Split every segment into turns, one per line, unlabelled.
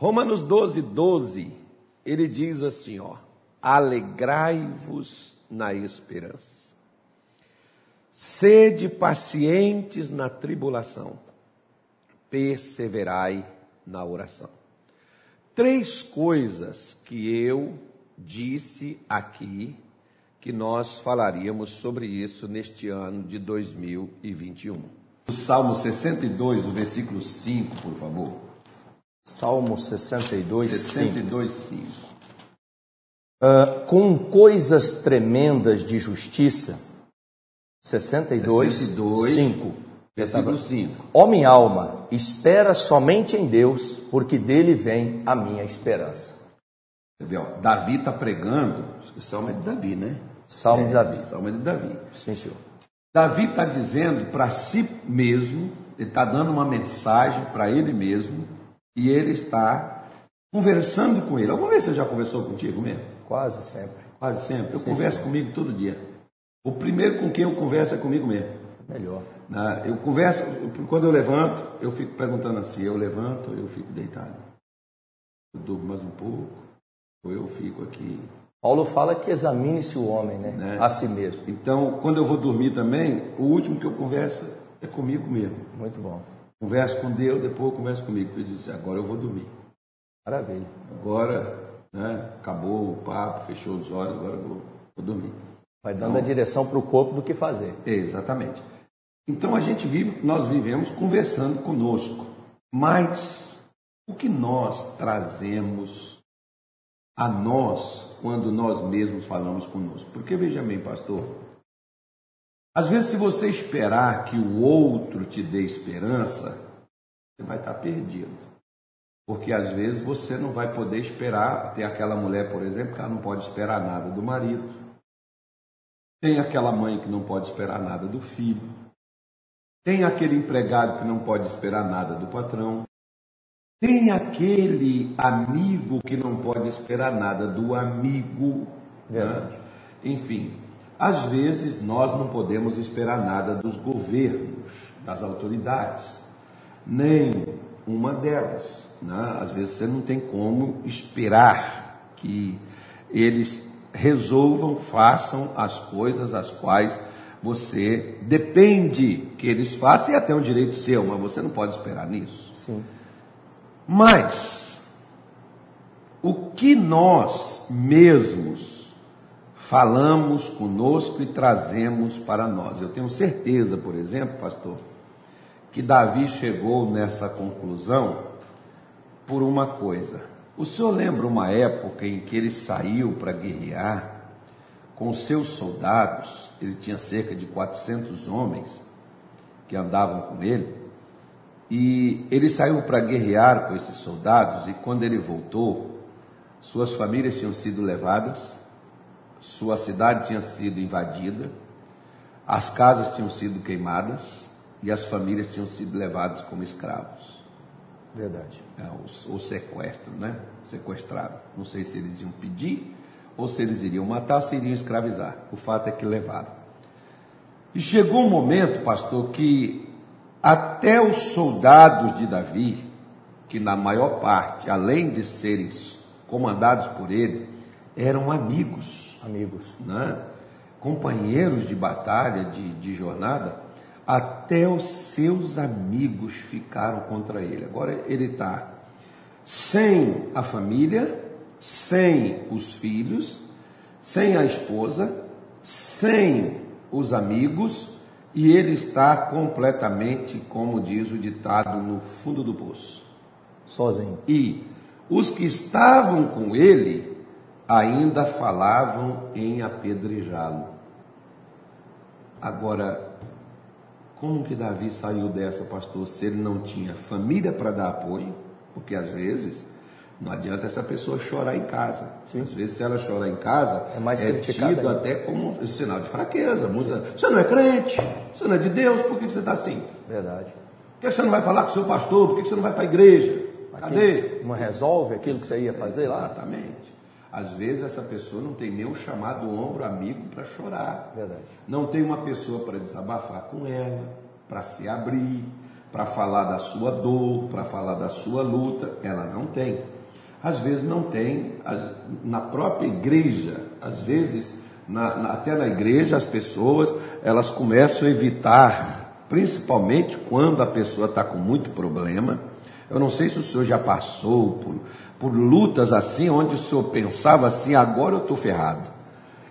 Romanos 12, 12, ele diz assim, ó, alegrai-vos na esperança. Sede pacientes na tribulação, perseverai na oração. Três coisas que eu disse aqui que nós falaríamos sobre isso neste ano de 2021. O Salmo 62, o versículo 5, por favor.
Salmo 62,
62, 5. 5.
Uh, com coisas tremendas de justiça. 62, 62 5.
Versículo 5.
Homem alma, espera somente em Deus, porque dele vem a minha esperança.
Você vê, ó, Davi está pregando, o salmo é de Davi, né?
Salmo
é,
de Davi.
Salmo é de Davi.
Sim, senhor.
Davi está dizendo para si mesmo, ele está dando uma mensagem para ele mesmo, e ele está conversando com ele. Alguma vez você já conversou contigo mesmo?
Quase sempre.
Quase sempre. Eu Sim, converso sim. comigo todo dia. O primeiro com quem eu converso é comigo mesmo.
Melhor.
Eu converso, quando eu levanto, eu fico perguntando assim, eu levanto, eu fico deitado. Eu durmo mais um pouco, ou eu fico aqui.
Paulo fala que examine-se o homem, né? né? A si mesmo.
Então, quando eu vou dormir também, o último que eu converso é comigo mesmo.
Muito bom.
Converso com Deus, depois eu converso comigo. Eu disse, agora eu vou dormir.
Maravilha.
Agora, né, acabou o papo, fechou os olhos, agora eu vou, vou dormir.
Vai dando então, a direção para o corpo do que fazer.
Exatamente. Então a gente vive, nós vivemos conversando conosco. Mas o que nós trazemos a nós quando nós mesmos falamos conosco? Porque veja bem, pastor, às vezes se você esperar que o outro te dê esperança, você vai estar perdido. Porque às vezes você não vai poder esperar. Tem aquela mulher, por exemplo, que ela não pode esperar nada do marido. Tem aquela mãe que não pode esperar nada do filho. Tem aquele empregado que não pode esperar nada do patrão. Tem aquele amigo que não pode esperar nada do amigo. Né? Enfim, às vezes nós não podemos esperar nada dos governos, das autoridades, nem uma delas. Né? Às vezes você não tem como esperar que eles resolvam, façam as coisas as quais você depende que eles façam, e até um direito seu, mas você não pode esperar nisso.
Sim.
Mas, o que nós mesmos falamos conosco e trazemos para nós? Eu tenho certeza, por exemplo, pastor, que Davi chegou nessa conclusão por uma coisa. O senhor lembra uma época em que ele saiu para guerrear com seus soldados? Ele tinha cerca de 400 homens que andavam com ele. E ele saiu para guerrear com esses soldados, e quando ele voltou, suas famílias tinham sido levadas, sua cidade tinha sido invadida, as casas tinham sido queimadas e as famílias tinham sido levadas como escravos.
Verdade.
É, o, o, sequestro, né? Sequestrado. Não sei se eles iam pedir, ou se eles iriam matar, ou se iriam escravizar. O fato é que levaram. E chegou um momento, pastor, que até os soldados de Davi, que na maior parte, além de serem comandados por ele, eram amigos.
Amigos.
Né? Companheiros de batalha, de, de jornada até os seus amigos ficaram contra ele. Agora ele está sem a família, sem os filhos, sem a esposa, sem os amigos, e ele está completamente, como diz o ditado, no fundo do poço.
Sozinho.
E os que estavam com ele ainda falavam em apedrejá-lo. Agora, como que Davi saiu dessa, pastor, se ele não tinha família para dar apoio? Porque às vezes não adianta essa pessoa chorar em casa. Sim. Às vezes, se ela chorar em casa,
é, mais
é tido até como um sinal de fraqueza. Você não é crente, você não é de Deus, por que você está assim?
Verdade.
Por que você não vai falar com o seu pastor? Por que você não vai para a igreja? Cadê?
Não resolve aquilo que você ia fazer
é,
lá?
Exatamente. Às vezes essa pessoa não tem nem o chamado ombro amigo para chorar.
Verdade.
Não tem uma pessoa para desabafar com ela, para se abrir. para falar da sua dor, para falar da sua luta, ela não tem. Às vezes não tem, na própria igreja, às vezes, na, na, até na igreja, as pessoas elas começam a evitar, principalmente quando a pessoa está com muito problema. Eu não sei se o senhor já passou por, por lutas assim, onde o senhor pensava assim, agora eu estou ferrado.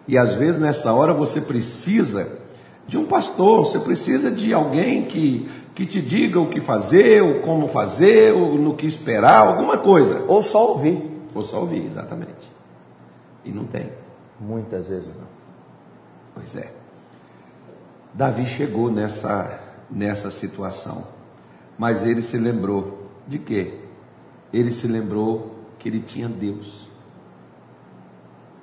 E às vezes nessa hora você precisa de um pastor, você precisa de alguém que, que te diga o que fazer, ou como fazer, ou no que esperar, alguma coisa.
Ou só ouvir.
Ou só ouvir, exatamente. E não tem.
Muitas vezes não.
Pois é. Davi chegou nessa, nessa situação. Mas ele se lembrou de quê? Ele se lembrou que ele tinha Deus.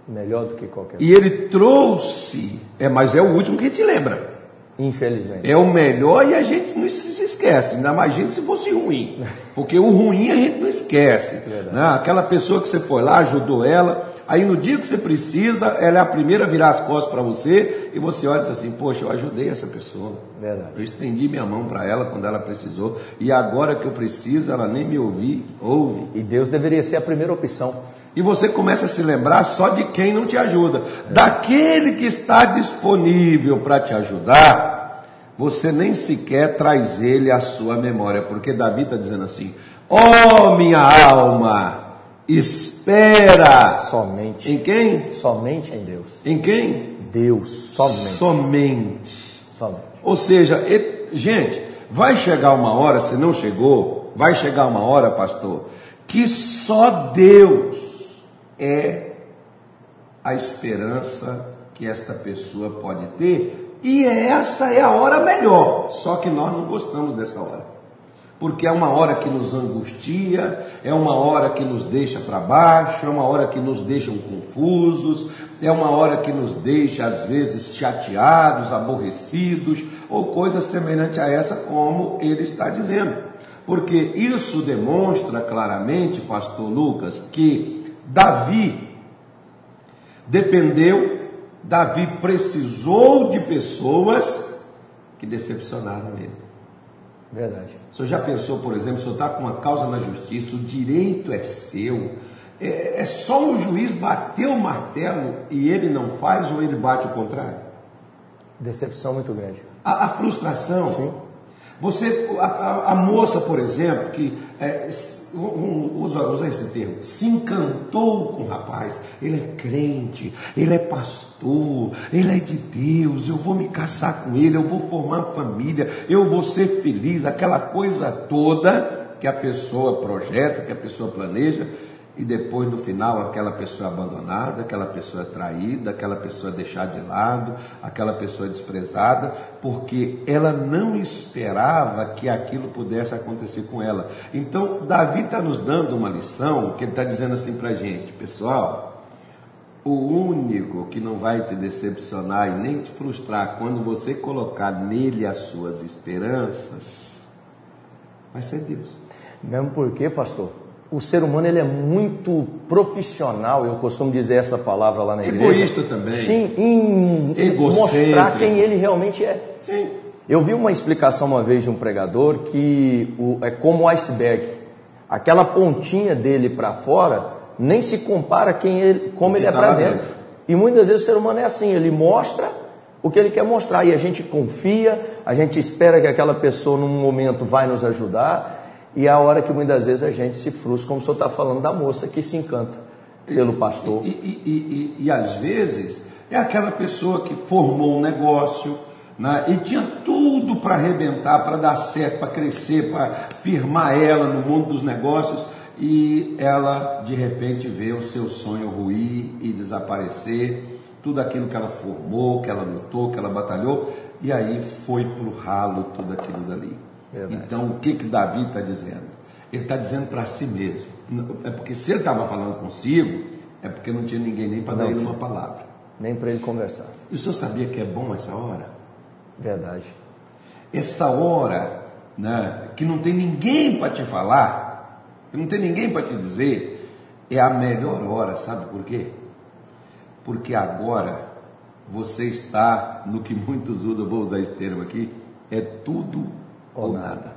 Melhor do que qualquer
E ele trouxe, é, mas é o último que a gente lembra.
Infelizmente.
É o melhor e a gente não se esquece. Ainda imagina se fosse ruim. Porque o ruim a gente não esquece. Né? Aquela pessoa que você foi lá, ajudou ela, aí no dia que você precisa, ela é a primeira a virar as costas para você e você olha e diz assim: Poxa, eu ajudei essa pessoa.
Verdade.
Eu estendi minha mão para ela quando ela precisou e agora que eu preciso, ela nem me ouvi, ouve.
E Deus deveria ser a primeira opção
e você começa a se lembrar só de quem não te ajuda. Daquele que está disponível para te ajudar, você nem sequer traz ele à sua memória, porque Davi está dizendo assim: Ó oh, minha alma, espera.
Somente.
Em quem?
Somente em Deus.
Em quem?
Deus. Somente.
Somente.
Somente.
Ou seja, gente, vai chegar uma hora, se não chegou, vai chegar uma hora, pastor, que só Deus é a esperança que esta pessoa pode ter, e essa é a hora melhor, só que nós não gostamos dessa hora. Porque é uma hora que nos angustia, é uma hora que nos deixa para baixo, é uma hora que nos deixa confusos, é uma hora que nos deixa às vezes chateados, aborrecidos, ou coisa semelhante a essa, como ele está dizendo. Porque isso demonstra claramente, pastor Lucas, que Davi dependeu, Davi precisou de pessoas que decepcionaram ele.
Verdade.
O senhor já pensou, por exemplo, o senhor está com uma causa na justiça, o direito é seu, é, é só o juiz bater o martelo e ele não faz ou ele bate o contrário?
Decepção muito grande.
A, a frustração.
Sim.
Você, a, a, a moça, por exemplo, que é, usa, usa esse termo, se encantou com o rapaz, ele é crente, ele é pastor, ele é de Deus, eu vou me casar com ele, eu vou formar família, eu vou ser feliz, aquela coisa toda que a pessoa projeta, que a pessoa planeja, e depois no final aquela pessoa abandonada, aquela pessoa traída, aquela pessoa deixada de lado, aquela pessoa desprezada, porque ela não esperava que aquilo pudesse acontecer com ela. Então, Davi está nos dando uma lição que ele está dizendo assim para a gente, pessoal. O único que não vai te decepcionar e nem te frustrar quando você colocar nele as suas esperanças vai ser Deus.
Mesmo porque, pastor, o ser humano ele é muito profissional, eu costumo dizer essa palavra lá na igreja.
Egoísta também.
Sim, em mostrar quem ele realmente é.
Sim.
Eu vi uma explicação uma vez de um pregador que o, é como o iceberg. Aquela pontinha dele para fora nem se compara quem ele, como ele é tá para dentro. dentro. E muitas vezes o ser humano é assim, ele mostra o que ele quer mostrar e a gente confia, a gente espera que aquela pessoa num momento vai nos ajudar e é a hora que muitas vezes a gente se frustra, como o senhor está falando da moça que se encanta pelo pastor.
E, e, e, e, às vezes é aquela pessoa que formou um negócio né, e tinha tudo para arrebentar, para dar certo, para crescer, para firmar ela no mundo dos negócios e ela de repente vê o seu sonho ruir e desaparecer, tudo aquilo que ela formou, que ela lutou, que ela batalhou, e aí foi para o ralo tudo aquilo dali. Verdade. Então, o que, que Davi está dizendo? Ele está dizendo para si mesmo. É porque se ele estava falando consigo, é porque não tinha ninguém nem para dar ele uma palavra.
Nem para ele conversar.
E o senhor sabia que é bom essa hora?
Verdade.
Essa hora, né, que não tem ninguém para te falar, que não tem ninguém para te dizer, é a melhor hora, sabe por quê? Porque agora você está no que muitos usam, vou usar esse termo aqui, é tudo ou nada.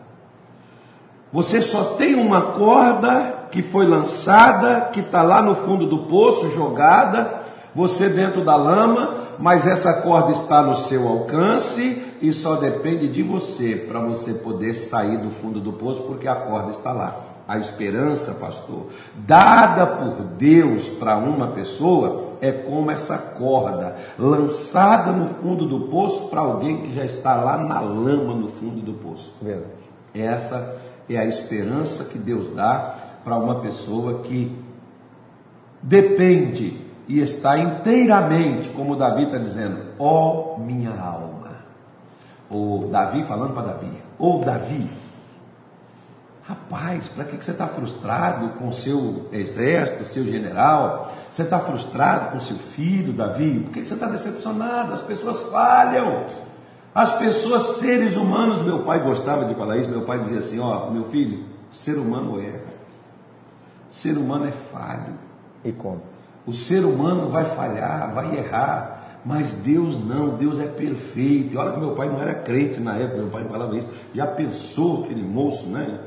Você só tem uma corda que foi lançada, que está lá no fundo do poço, jogada, você dentro da lama, mas essa corda está no seu alcance e só depende de você para você poder sair do fundo do poço, porque a corda está lá. A esperança, pastor, dada por Deus para uma pessoa, é como essa corda lançada no fundo do poço para alguém que já está lá na lama no fundo do poço.
Verdade.
Essa é a esperança que Deus dá para uma pessoa que depende e está inteiramente, como Davi está dizendo, ó oh, minha alma. O Davi falando para Davi, ou oh, Davi, rapaz, para que, que você está frustrado com o seu exército, seu general? Você está frustrado com seu filho, Davi? Por que, que você está decepcionado? As pessoas falham. As pessoas, seres humanos, meu pai gostava de falar isso, meu pai dizia assim, ó, meu filho, ser humano erra. Ser humano é falho.
E como?
O ser humano vai falhar, vai errar, mas Deus não, Deus é perfeito. E olha que meu pai não era crente na época, meu pai falava isso. Já pensou aquele moço, né?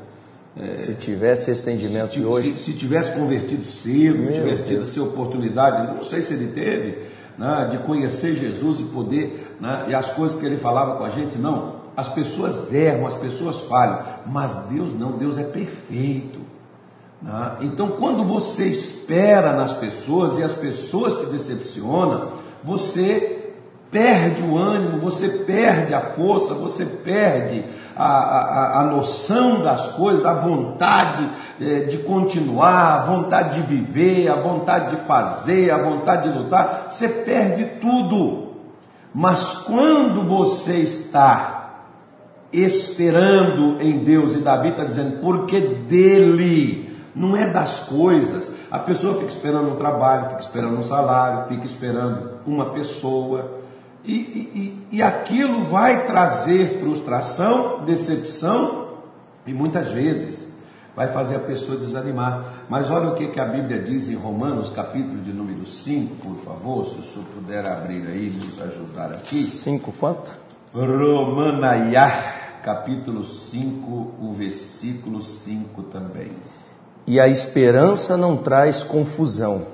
É, se tivesse estendimento
se,
de hoje.
Se, se, tivesse convertido cedo, meu tivesse tido essa oportunidade, não sei se ele teve, né, de conhecer Jesus e poder, né, e as coisas que ele falava com a gente, não. As pessoas erram, as pessoas falham, mas Deus não, Deus é perfeito. Né? Então, quando você espera nas pessoas e as pessoas te decepcionam, você perde o ânimo, você perde a força, você perde a, a, a noção das coisas, a vontade eh, de continuar, a vontade de viver, a vontade de fazer, a vontade de lutar, você perde tudo. Mas quando você está esperando em Deus, e Davi está dizendo, porque dele não é das coisas. A pessoa fica esperando um trabalho, fica esperando um salário, fica esperando uma pessoa. E, e, e aquilo vai trazer frustração, decepção e muitas vezes vai fazer a pessoa desanimar. Mas olha o que, que a Bíblia diz em Romanos, capítulo de número 5, por favor, se o senhor puder abrir aí e nos ajudar aqui.
5 quanto?
Romanaiá, capítulo 5, o versículo 5 também.
E a esperança não traz confusão,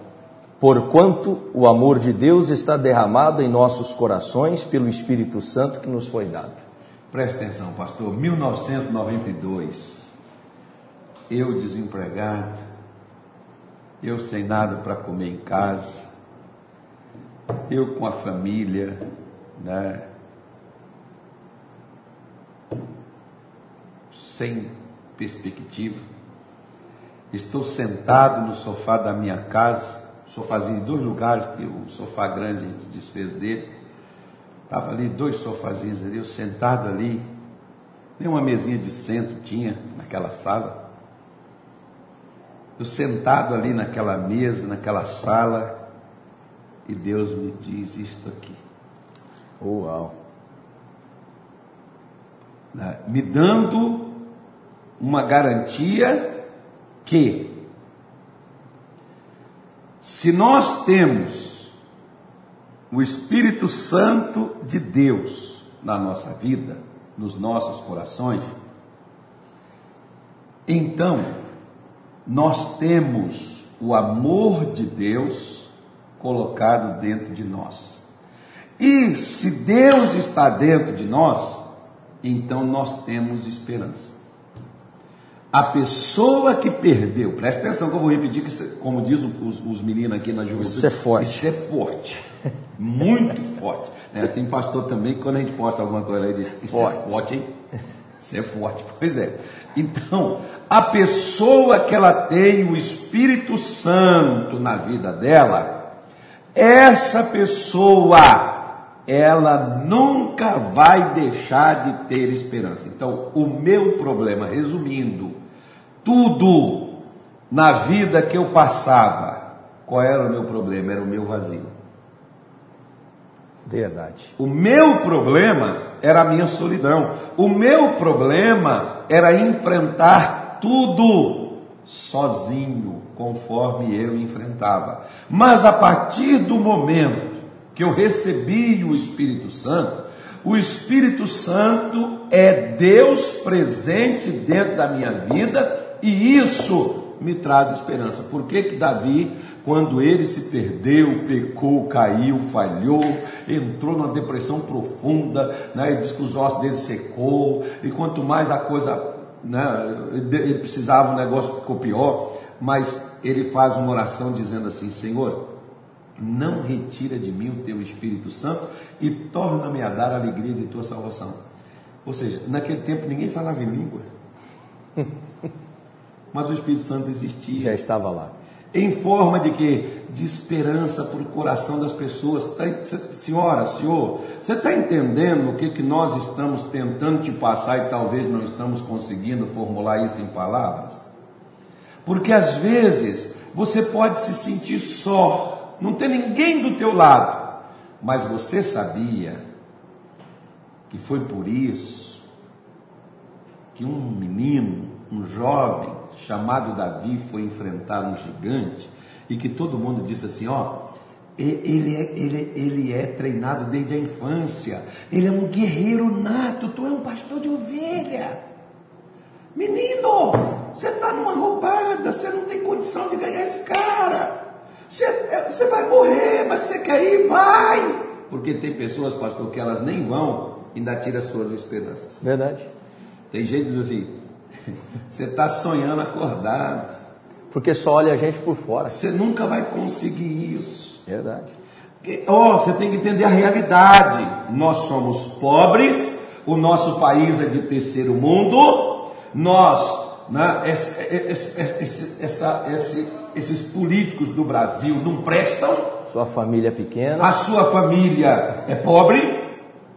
porquanto o amor de Deus está derramado em nossos corações pelo Espírito Santo que nos foi dado.
Presta atenção, pastor. 1992, eu desempregado, eu sem nada para comer em casa, eu com a família, né? Sem perspectiva Estou sentado no sofá da minha casa, sofazinho em dois lugares, que o sofá grande a gente desfez dele. Estava ali dois sofazinhos ali, eu sentado ali, nem uma mesinha de centro tinha naquela sala. Eu sentado ali naquela mesa, naquela sala, e Deus me diz isto aqui.
Uau!
Né? Me dando uma garantia que se nós temos o Espírito Santo de Deus na nossa vida, nos nossos corações, então nós temos o amor de Deus colocado dentro de nós. E se Deus está dentro de nós, então nós temos esperança. A pessoa que perdeu, presta atenção que eu vou repetir, que como diz os, os meninos aqui na juventude,
isso é forte.
Isso é forte, muito forte. É, tem pastor também que quando a gente posta alguma coisa, ele diz: Isso forte. é forte, hein? Isso é forte. Pois é. Então, a pessoa que ela tem o Espírito Santo na vida dela, essa pessoa, ela nunca vai deixar de ter esperança. Então, o meu problema, resumindo, tudo na vida que eu passava, qual era o meu problema? Era o meu vazio.
Verdade.
O meu problema era a minha solidão. O meu problema era enfrentar tudo sozinho, conforme eu enfrentava. Mas a partir do momento que eu recebi o Espírito Santo, O Espírito Santo é Deus presente dentro da minha vida e isso me traz esperança. Por que que Davi, quando ele se perdeu, pecou, caiu, falhou, entrou numa depressão profunda, né? ele diz que os ossos dele secou, e quanto mais a coisa, né? ele precisava, o negócio ficou pior, mas ele faz uma oração dizendo assim, Senhor, não retira de mim o teu Espírito Santo e torna-me a dar a alegria de tua salvação. Ou seja, naquele tempo ninguém falava em língua. Mas o Espírito Santo existia.
Já estava lá.
Em forma de que? De esperança para o coração das pessoas. Tá senhora, senhor, você está entendendo o que, que nós estamos tentando te passar e talvez não estamos conseguindo formular isso em palavras? Porque às vezes você pode se sentir só, não tem ninguém do teu lado, mas você sabia que foi por isso que um menino, um jovem, chamado Davi foi enfrentar um gigante e que todo mundo disse assim: ó, ele é, ele, ele é treinado desde a infância, ele é um guerreiro nato, tu é um pastor de ovelha. Menino, você está numa roubada, você não tem condição de ganhar esse cara. Você, é, você vai morrer, mas você quer ir, vai. Porque tem pessoas, pastor, que elas nem vão e ainda tira suas esperanças.
Verdade.
Tem gente que diz assim, você está sonhando acordado.
Porque só olha a gente por fora.
Você nunca vai conseguir isso.
Verdade.
Ó, oh, você tem que entender a realidade. Nós somos pobres, o nosso país é de terceiro mundo, nós, né, esse, esse, esse, essa, esses políticos do Brasil não prestam.
Sua família é pequena.
A sua família é pobre,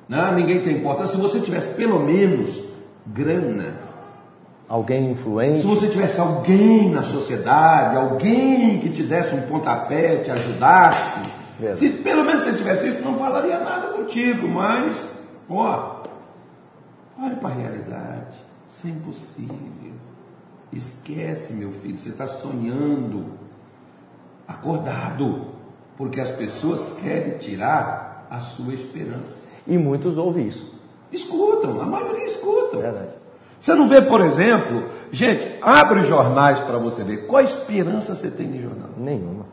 né, ninguém tem importância. Se você tivesse pelo menos grana,
alguém influente.
Se você tivesse alguém na sociedade, alguém que te desse um pontapé, te ajudasse, Verdade. se pelo menos você tivesse isso, não falaria nada contigo, mas, ó, olhe para a realidade, isso é impossível. Esquece, meu filho, você está sonhando, acordado, porque as pessoas querem tirar a sua esperança.
E muitos ouvem isso.
Escutam, a maioria escutam.
Verdade.
Você não vê, por exemplo, gente, abre jornais para você ver. Qual a esperança você tem de jornal?
Nenhuma.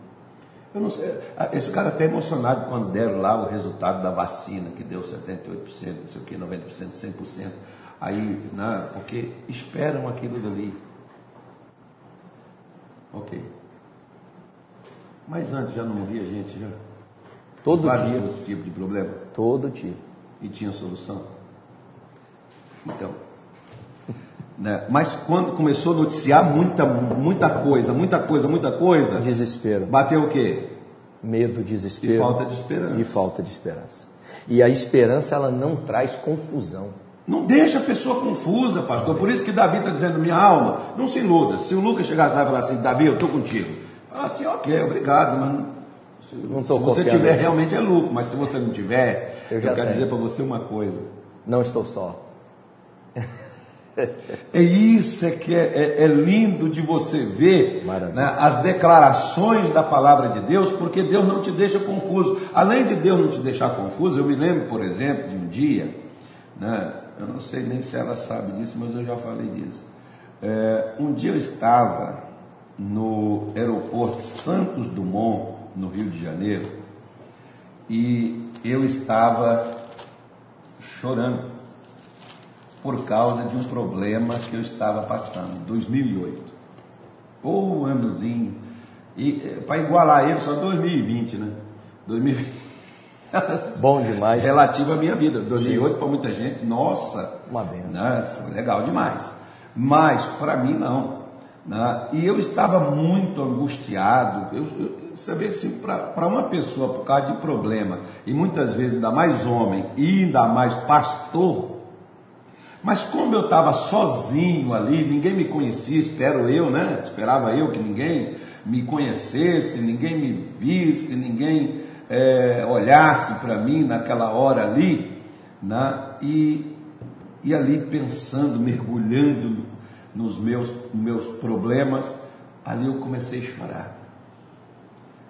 Eu não sei. Esse cara até emocionado quando deram lá o resultado da vacina, que deu 78%, não sei o que, 90%, 100%. Aí, né, porque esperam aquilo dali. Ok. Mas antes já não morria gente já?
Todo
Vários
dia.
tipos de problema?
Todo dia.
E tinha solução? Então, né? Mas quando começou a noticiar muita, muita coisa, muita coisa, muita coisa.
Desespero.
Bateu o quê?
Medo, desespero.
E falta de esperança.
E falta de esperança. E a esperança, ela não traz confusão.
Não deixa a pessoa confusa, pastor. Por isso que Davi está dizendo, minha alma, não se iluda. Se o Lucas chegasse lá e falasse assim, Davi, eu estou contigo. Fala assim, ok, obrigado, mas se,
não
se você tiver, realmente é lucro. Mas se você não tiver, eu, eu quero tenho. dizer para você uma coisa.
Não estou só.
É isso é que é, é, é lindo de você ver né, as declarações da palavra de Deus, porque Deus não te deixa confuso. Além de Deus não te deixar confuso, eu me lembro, por exemplo, de um dia, né, eu não sei nem se ela sabe disso, mas eu já falei disso. É, um dia eu estava no aeroporto Santos Dumont, no Rio de Janeiro, e eu estava chorando por causa de um problema que eu estava passando, 2008. Ou um anozinho. E eh, para igualar ele, só 2020, né? 2020.
Bom demais.
Relativo à minha vida. 2008 para muita gente, nossa.
Uma benção.
Né? Legal demais. Mas para mim não. Né? E eu estava muito angustiado. Eu, eu saber assim, para uma pessoa, por causa de problema, e muitas vezes ainda mais homem, e ainda mais pastor, mas como eu estava sozinho ali, ninguém me conhecia, espero eu, né? Esperava eu que ninguém me conhecesse, ninguém me visse, ninguém é, olhasse para mim naquela hora ali, né? E, e ali pensando, mergulhando nos meus, meus problemas, ali eu comecei a chorar.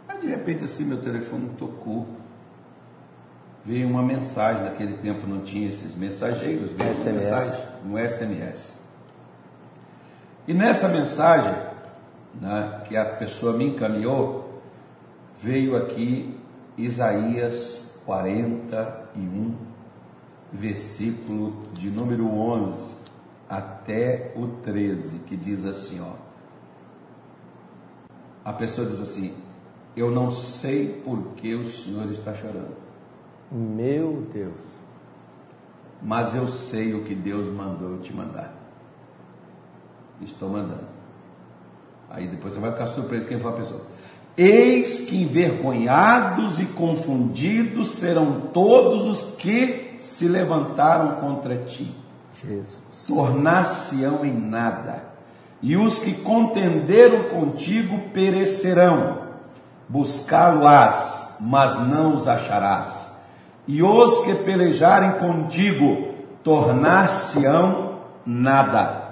Aí de repente assim meu telefone tocou. veio uma mensagem, naquele tempo não tinha esses mensageiros, veio
SMS.
uma mensagem no SMS. E nessa mensagem, né, que a pessoa me encaminhou, veio aqui Isaías 41, versículo de número 11 até o 13, que diz assim, ó. A pessoa diz assim: Eu não sei por que o Senhor está chorando,
Meu Deus.
mas eu sei o que Deus mandou eu te mandar. Estou mandando. Aí depois você vai ficar surpreso quem for a pessoa. Eis que envergonhados e confundidos serão todos os que se levantaram contra ti. Tornar-se-ão em nada, e os que contenderam contigo perecerão. Buscá-lo-ás, mas não os acharás. E os que pelejarem contigo tornar-se-ão nada.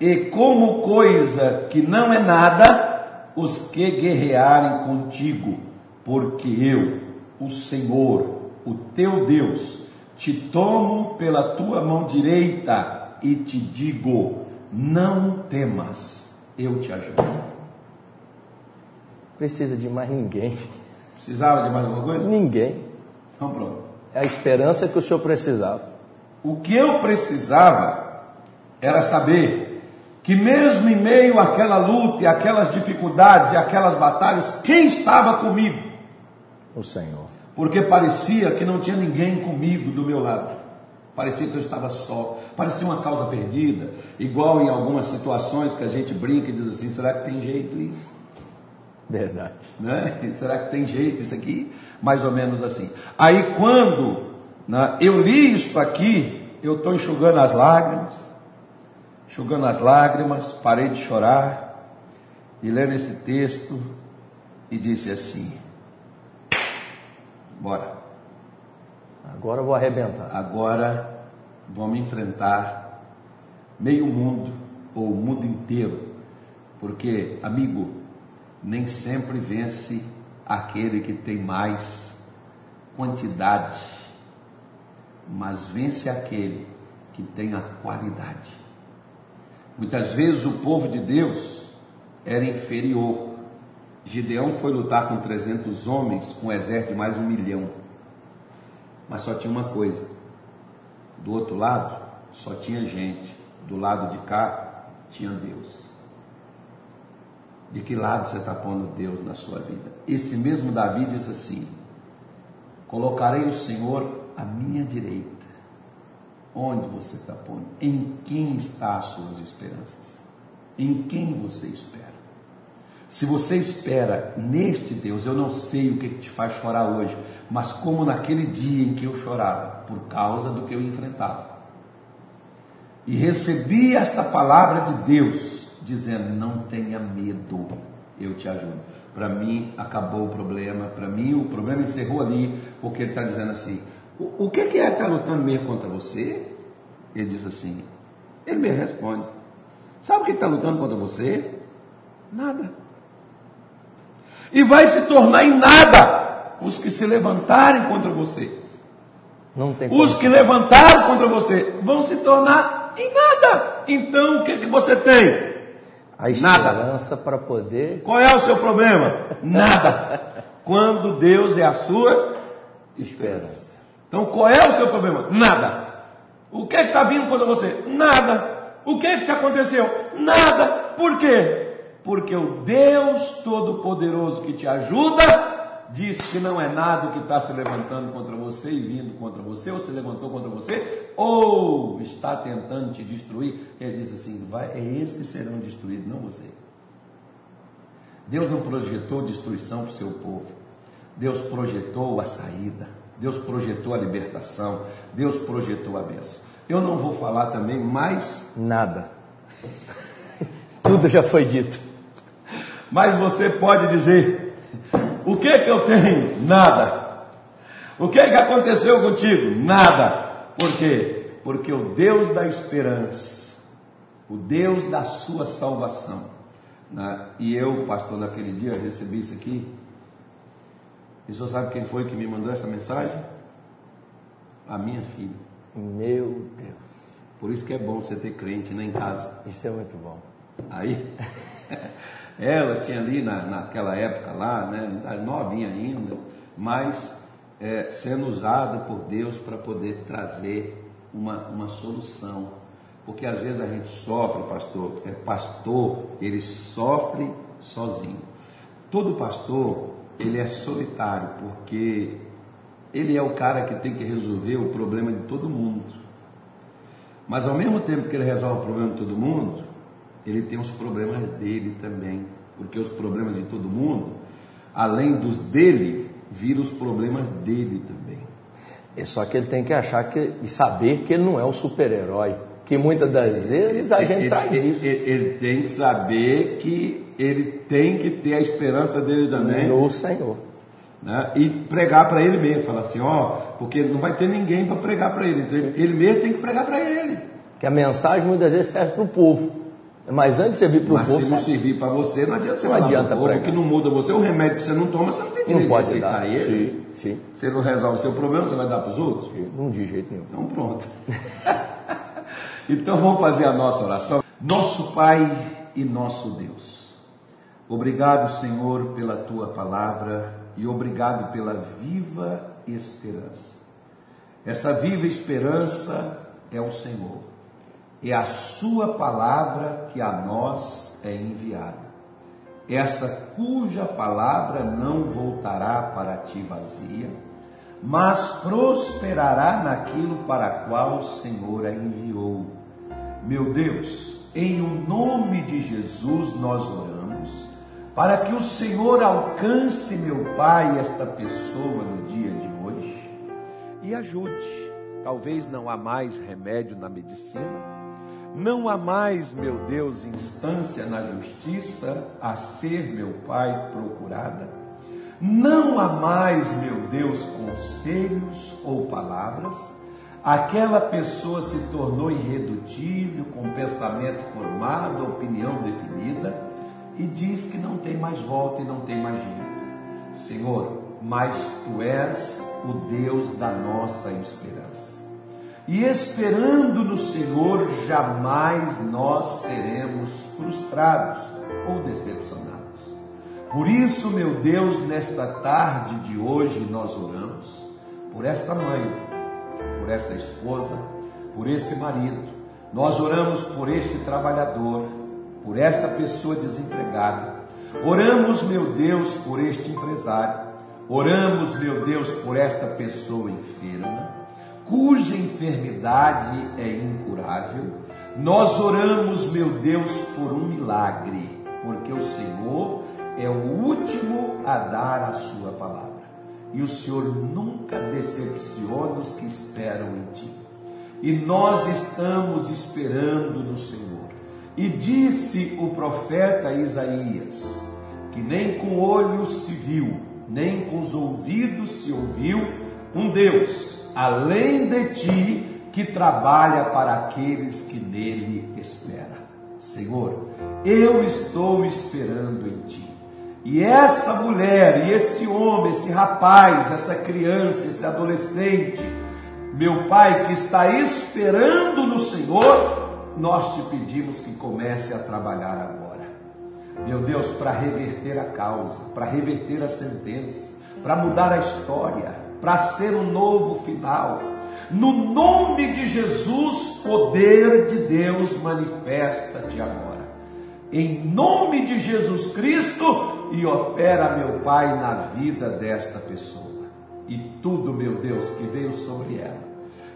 E como coisa que não é nada, os que guerrearem contigo, porque eu, o Senhor, o teu Deus, te tomo pela tua mão direita e te digo: não temas, eu te ajudo.
Precisa de mais ninguém.
Precisava de mais alguma coisa?
Ninguém.
Então pronto.
É a esperança que o senhor precisava.
O que eu precisava era saber que mesmo em meio àquela luta e aquelas dificuldades e aquelas batalhas, quem estava comigo?
O Senhor.
Porque parecia que não tinha ninguém comigo do meu lado. Parecia que eu estava só. Parecia uma causa perdida. Igual em algumas situações que a gente brinca e diz assim: será que tem jeito isso?
Verdade.
Né? Será que tem jeito isso aqui? Mais ou menos assim. Aí quando né, eu li isso aqui, eu estou enxugando as lágrimas, enxugando as lágrimas, parei de chorar e lendo esse texto e disse assim: bora.
Agora eu vou arrebentar.
Agora vamos enfrentar meio mundo ou o mundo inteiro, porque, amigo, nem sempre vence aquele que tem mais quantidade, mas vence aquele que tem a qualidade. Muitas vezes o povo de Deus era inferior. Gideão foi lutar com 300 homens, com um exército de mais um milhão. Mas só tinha uma coisa: do outro lado só tinha gente, do lado de cá tinha Deus. De que lado você está pondo Deus na sua vida? Esse mesmo Davi diz assim: Colocarei o Senhor à minha direita. Onde você está pondo? Em quem está as suas esperanças? Em quem você espera? Se você espera neste Deus, eu não sei o que, te faz chorar hoje, mas como naquele dia em que eu chorava, por causa do que eu enfrentava. E recebi esta palavra de Deus, dizendo: Não tenha medo, eu te ajudo. Para mim, acabou o problema. Para mim, o problema encerrou ali, porque ele está dizendo assim: O, o que, que é que está lutando mesmo contra você? Ele diz assim: Ele me responde: Sabe o que está lutando contra você? Nada. E vai se tornar em nada os que se levantarem contra você.
Não tem
Os que levantaram contra você vão se tornar em nada. Então, o que, que você tem?
a esperança para poder.
Qual é o seu problema? Nada. Quando Deus é a sua esperança. Então, qual é o seu problema? Nada. O que está vindo contra você? Nada. O que, que te aconteceu? Nada. Por quê? Porque o Deus Todo-Poderoso que te ajuda diz que não é nada que está se levantando contra você e vindo contra você, ou se levantou contra você, ou está tentando te destruir. Ele diz assim: vai, é eles que serão destruídos, não você. Deus não projetou destruição para o seu povo. Deus projetou a saída. Deus projetou a libertação. Deus projetou a bênção. Eu não vou falar também mais
Nada. Tudo já foi dito.
Mas você pode dizer: o que que eu tenho? Nada. O que que aconteceu contigo? Nada. Por quê? Porque o Deus da esperança, o Deus da sua salvação, né? e eu, pastor, naquele dia recebi isso aqui. E o senhor sabe quem foi que me mandou essa mensagem? a minha filha.
Meu Deus.
Por isso que é bom você ter crente né, em casa.
Isso é muito bom.
Aí, ela tinha ali na, naquela época lá, né, novinha ainda, mas é, sendo usada por Deus para poder trazer uma, uma solução. Porque às vezes a gente sofre, pastor, é pastor, ele sofre sozinho. Todo pastor, ele é solitário, porque ele é o cara que tem que resolver o problema de todo mundo. Mas ao mesmo tempo que ele resolve o problema de todo mundo, ele tem os problemas dele também. Porque os problemas de todo mundo, além dos dele, viram os problemas dele também.
É só que ele tem que achar que, e saber que ele não é o super-herói. Que muitas das vezes a gente
ele,
traz
ele,
isso.
Ele, ele tem que saber que ele tem que ter a esperança dele também.
No Senhor.
Né? E pregar para ele mesmo, falar assim, ó, porque não vai ter ninguém para pregar para ele, então ele mesmo tem que pregar para ele.
Que a mensagem muitas vezes serve para o povo. Mas antes de servir para o povo,
se não servir para você, não adianta você
Não adianta
povo
pregar.
que não muda você, o remédio que você não toma, você não tem direito
não pode
de aceitar
dar.
ele.
Sim, sim.
Você não resolve o seu problema, você vai dar para os outros?
Não de jeito nenhum.
Então pronto. então vamos fazer a nossa oração. Nosso Pai e nosso Deus. Obrigado, Senhor, pela tua palavra e obrigado pela viva esperança. Essa viva esperança é o Senhor. É a sua palavra que a nós é enviada. Essa cuja palavra não voltará para ti vazia, mas prosperará naquilo para qual o Senhor a enviou. Meu Deus, em o nome de Jesus nós oramos, para que o Senhor alcance, meu Pai, esta pessoa no dia de hoje e ajude. Talvez não há mais remédio na medicina, não há mais, meu Deus, instância na justiça a ser, meu Pai, procurada. Não há mais, meu Deus, conselhos ou palavras. Aquela pessoa se tornou irredutível, com pensamento formado, opinião definida, e diz que não tem mais volta e não tem mais jeito. Senhor, mas tu és o Deus da nossa esperança. E esperando no Senhor, jamais nós seremos frustrados ou decepcionados. Por isso, meu Deus, nesta tarde de hoje nós oramos por esta mãe, por esta esposa, por esse marido. Nós oramos por este trabalhador, por esta pessoa desempregada. Oramos, meu Deus, por este empresário. Oramos, meu Deus, por esta pessoa enferma cuja enfermidade é incurável, nós oramos, meu Deus, por um milagre, porque o Senhor é o último a dar a sua palavra. E o Senhor nunca decepciona os que esperam em ti. E nós estamos esperando no Senhor. E disse o profeta Isaías, que nem com olhos se viu, nem com os ouvidos se ouviu, um Deus além de ti, que trabalha para aqueles que nele esperam. Senhor, eu estou esperando em ti. E essa mulher, e esse homem, esse rapaz, essa criança, esse adolescente, meu Pai, que está esperando no Senhor, nós te pedimos que comece a trabalhar agora. Meu Deus, para reverter a causa, para reverter a sentença, para mudar a história, para ser um novo final. No nome de Jesus, poder de Deus, manifesta-te agora. Em nome de Jesus Cristo, e opera, meu Pai, na vida desta pessoa. E tudo, meu Deus, que veio sobre ela,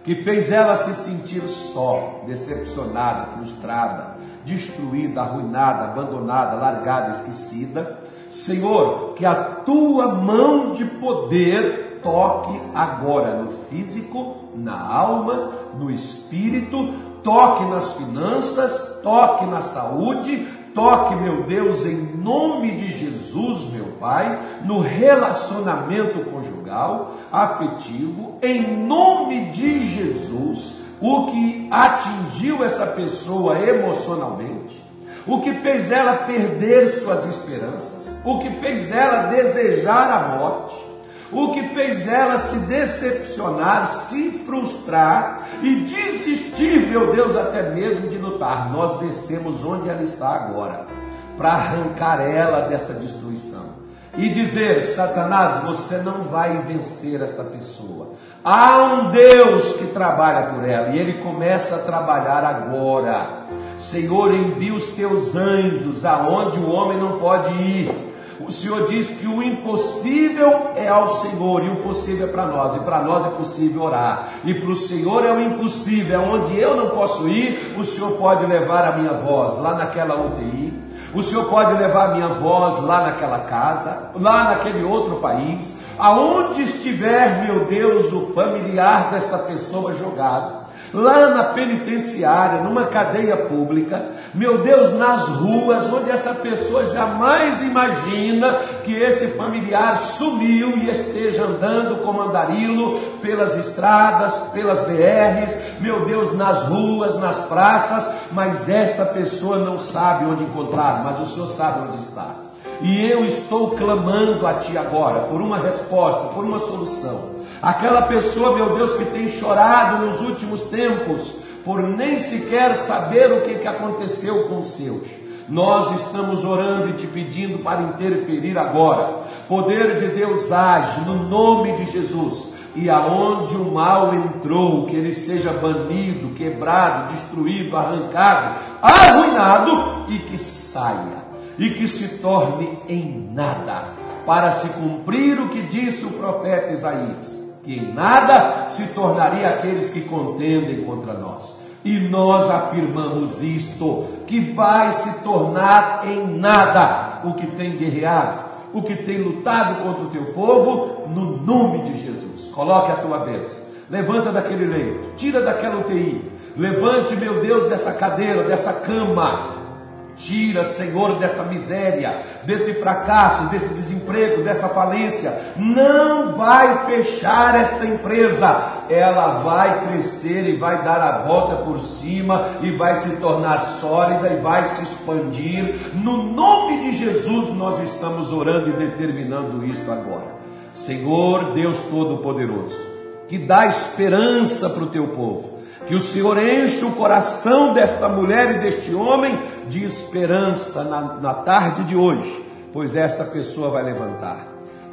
que fez ela se sentir só, decepcionada, frustrada, destruída, arruinada, abandonada, largada, esquecida. Senhor, que a tua mão de poder toque agora no físico, na alma, no espírito, toque nas finanças, toque na saúde, toque, meu Deus, em nome de Jesus, meu Pai, no relacionamento conjugal, afetivo, em nome de Jesus, o que atingiu essa pessoa emocionalmente, o que fez ela perder suas esperanças, o que fez ela desejar a morte, o que fez ela se decepcionar, se frustrar e desistir, meu Deus, até mesmo de lutar. Nós descemos onde ela está agora, para arrancar ela dessa destruição e dizer: Satanás, você não vai vencer esta pessoa. Há um Deus que trabalha por ela e ele começa a trabalhar agora. Senhor, envia os teus anjos aonde o homem não pode ir o Senhor diz que o impossível é ao Senhor e o possível é para nós, e para nós é possível orar, e para o Senhor é o impossível, é onde eu não posso ir, o Senhor pode levar a minha voz lá naquela UTI, o Senhor pode levar a minha voz lá naquela casa, lá naquele outro país, aonde estiver, meu Deus, o familiar desta pessoa jogado lá na penitenciária, numa cadeia pública, meu Deus, nas ruas, onde essa pessoa jamais imagina que esse familiar sumiu e esteja andando como andarilo pelas estradas, pelas BRs, meu Deus, nas ruas, nas praças, mas esta pessoa não sabe onde encontrar, mas o Senhor sabe onde está. E eu estou clamando a Ti agora por uma resposta, por uma solução. Aquela pessoa, meu Deus, que tem chorado nos últimos tempos, por nem sequer saber o que, que aconteceu com os seus. Nós estamos orando e te pedindo para interferir agora. Poder de Deus age no nome de Jesus. E aonde o mal entrou, que ele seja banido, quebrado, destruído, arrancado, arruinado e que saia e que se torne em nada, para se cumprir o que disse o profeta Isaías que em nada se tornaria aqueles que contendem contra nós. E nós afirmamos isto, que vai se tornar em nada o que tem guerreado, o que tem lutado contra o teu povo, no nome de Jesus. Coloque a tua bênção, levanta daquele leito, tira daquela UTI, levante, meu Deus, dessa cadeira, dessa cama, Tira, Senhor, dessa miséria, desse fracasso, desse desemprego, dessa falência. Não vai fechar esta empresa. Ela vai crescer e vai dar a volta por cima e vai se tornar sólida e vai se expandir. No nome de Jesus, nós estamos orando e determinando isto agora. Senhor Deus Todo-Poderoso, que dá esperança para o teu povo que o Senhor enche o coração desta mulher e deste homem de esperança na, na tarde de hoje, pois esta pessoa vai levantar,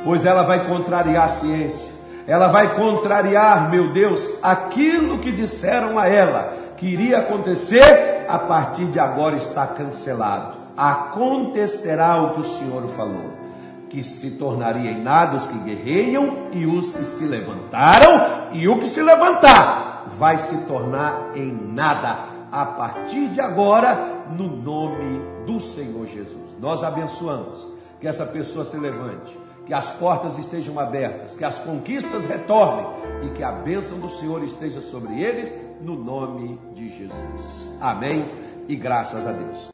pois ela vai contrariar a ciência, ela vai contrariar, meu Deus, aquilo que disseram a ela que iria acontecer, a partir de agora está cancelado. Acontecerá o que o Senhor falou que se tornaria em nada os que guerreiam e os que se levantaram, e o que se levantar vai se tornar em nada a partir de agora, no nome do Senhor Jesus. Nós abençoamos que essa pessoa se levante, que as portas estejam abertas, que as conquistas retornem e que a bênção do Senhor esteja sobre eles, no nome de Jesus. Amém e graças a Deus.